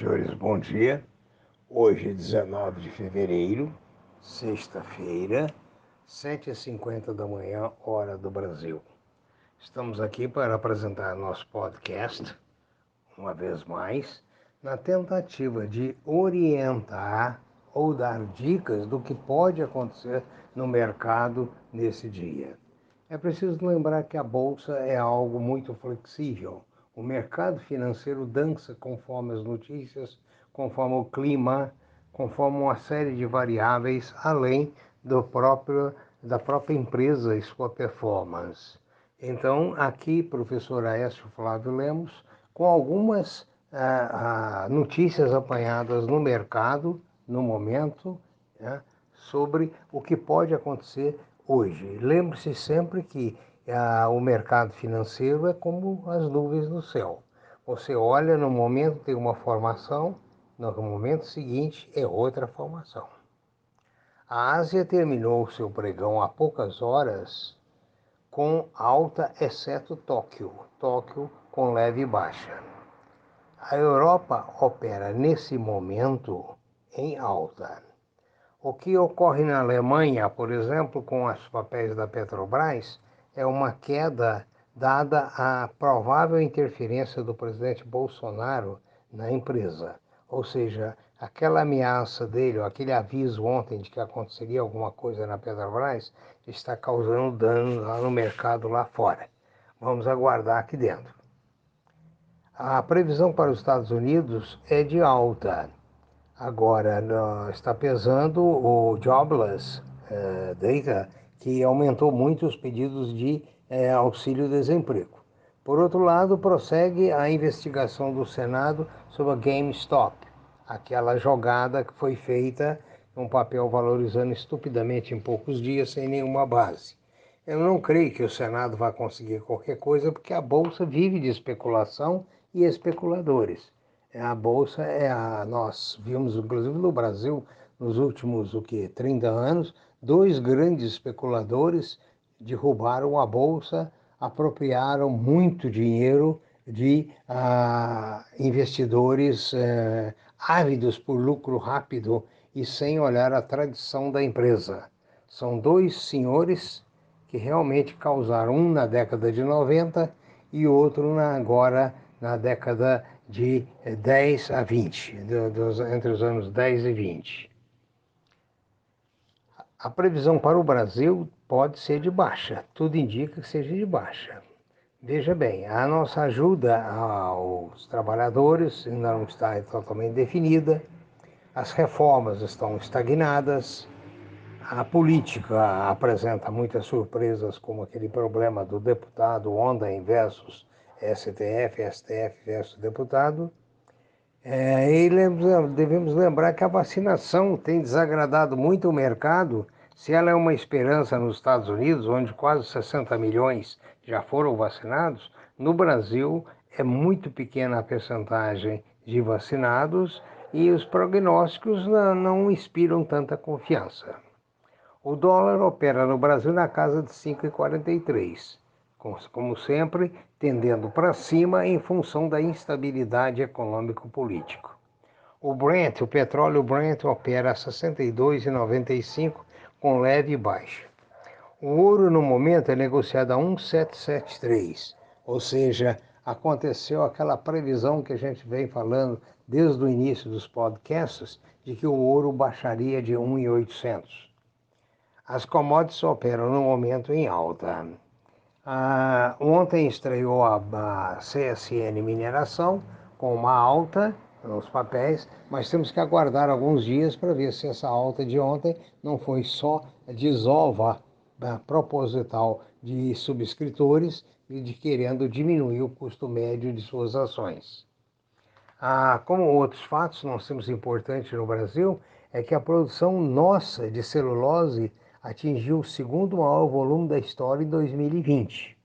senhores, bom dia. Hoje, 19 de fevereiro, sexta-feira, 7h50 da manhã, hora do Brasil. Estamos aqui para apresentar nosso podcast, uma vez mais, na tentativa de orientar ou dar dicas do que pode acontecer no mercado nesse dia. É preciso lembrar que a bolsa é algo muito flexível o mercado financeiro dança conforme as notícias, conforme o clima, conforme uma série de variáveis, além do próprio, da própria empresa e sua performance. Então, aqui, professor Aécio Flávio Lemos, com algumas ah, ah, notícias apanhadas no mercado, no momento, né, sobre o que pode acontecer hoje. Lembre-se sempre que o mercado financeiro é como as nuvens no céu. Você olha no momento tem uma formação, no momento seguinte é outra formação. A Ásia terminou seu pregão há poucas horas com alta, exceto Tóquio, Tóquio com leve baixa. A Europa opera nesse momento em alta. O que ocorre na Alemanha, por exemplo, com os papéis da Petrobras, é uma queda dada a provável interferência do presidente Bolsonaro na empresa. Ou seja, aquela ameaça dele, ou aquele aviso ontem de que aconteceria alguma coisa na Petrobras, está causando dano lá no mercado lá fora. Vamos aguardar aqui dentro. A previsão para os Estados Unidos é de alta. Agora, está pesando o jobless uh, data que aumentou muito os pedidos de é, auxílio-desemprego. Por outro lado, prossegue a investigação do Senado sobre a GameStop, aquela jogada que foi feita um papel valorizando estupidamente em poucos dias sem nenhuma base. Eu não creio que o Senado vá conseguir qualquer coisa porque a bolsa vive de especulação e especuladores. A bolsa é a nós vimos inclusive no Brasil nos últimos o que 30 anos dois grandes especuladores derrubaram a bolsa, apropriaram muito dinheiro de ah, investidores eh, ávidos por lucro rápido e sem olhar a tradição da empresa. São dois senhores que realmente causaram um na década de 90 e outro na, agora na década de 10 a 20, entre os anos 10 e 20. A previsão para o Brasil pode ser de baixa, tudo indica que seja de baixa. Veja bem, a nossa ajuda aos trabalhadores ainda não está totalmente definida, as reformas estão estagnadas, a política apresenta muitas surpresas, como aquele problema do deputado Onden versus STF, STF versus deputado, é, e devemos lembrar que a vacinação tem desagradado muito o mercado. Se ela é uma esperança nos Estados Unidos, onde quase 60 milhões já foram vacinados, no Brasil é muito pequena a percentagem de vacinados e os prognósticos não inspiram tanta confiança. O dólar opera no Brasil na casa de 5,43 como sempre, tendendo para cima em função da instabilidade econômico-política. O Brent, o petróleo Brent, opera a 62,95 com leve baixa. O ouro no momento é negociado a 1,773, ou seja, aconteceu aquela previsão que a gente vem falando desde o início dos podcasts de que o ouro baixaria de 1,800. As commodities operam no momento em alta. Ah, ontem estreou a, a CSN Mineração com uma alta nos papéis, mas temos que aguardar alguns dias para ver se essa alta de ontem não foi só desova né, proposital de subscritores e de querendo diminuir o custo médio de suas ações. Ah, como outros fatos nós temos importantes no Brasil, é que a produção nossa de celulose atingiu o segundo maior volume da história em 2020.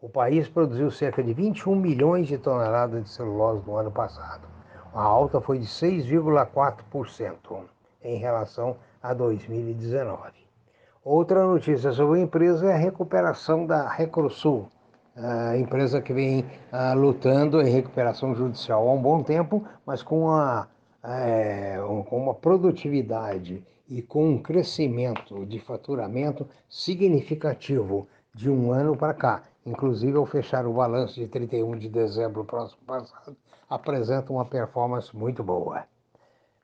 O país produziu cerca de 21 milhões de toneladas de celulose no ano passado. A alta foi de 6,4% em relação a 2019. Outra notícia sobre a empresa é a recuperação da Recrosul, a empresa que vem uh, lutando em recuperação judicial há um bom tempo, mas com uma, é, com uma produtividade e com um crescimento de faturamento significativo de um ano para cá. Inclusive, ao fechar o balanço de 31 de dezembro próximo passado, apresenta uma performance muito boa.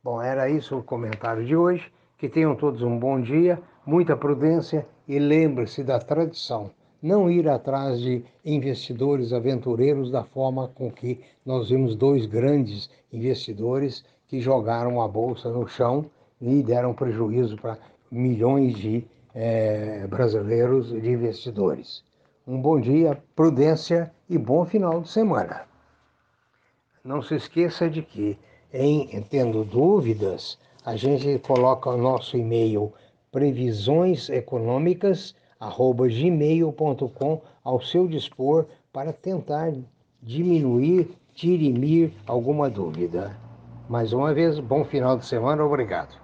Bom, era isso o comentário de hoje. Que tenham todos um bom dia, muita prudência e lembre-se da tradição não ir atrás de investidores aventureiros da forma com que nós vimos dois grandes investidores que jogaram a bolsa no chão e deram prejuízo para milhões de é, brasileiros de investidores. Um bom dia, prudência e bom final de semana. Não se esqueça de que, em tendo dúvidas, a gente coloca o nosso e-mail previsões econômicas gmail.com ao seu dispor para tentar diminuir, dirimir alguma dúvida. Mais uma vez, bom final de semana, obrigado.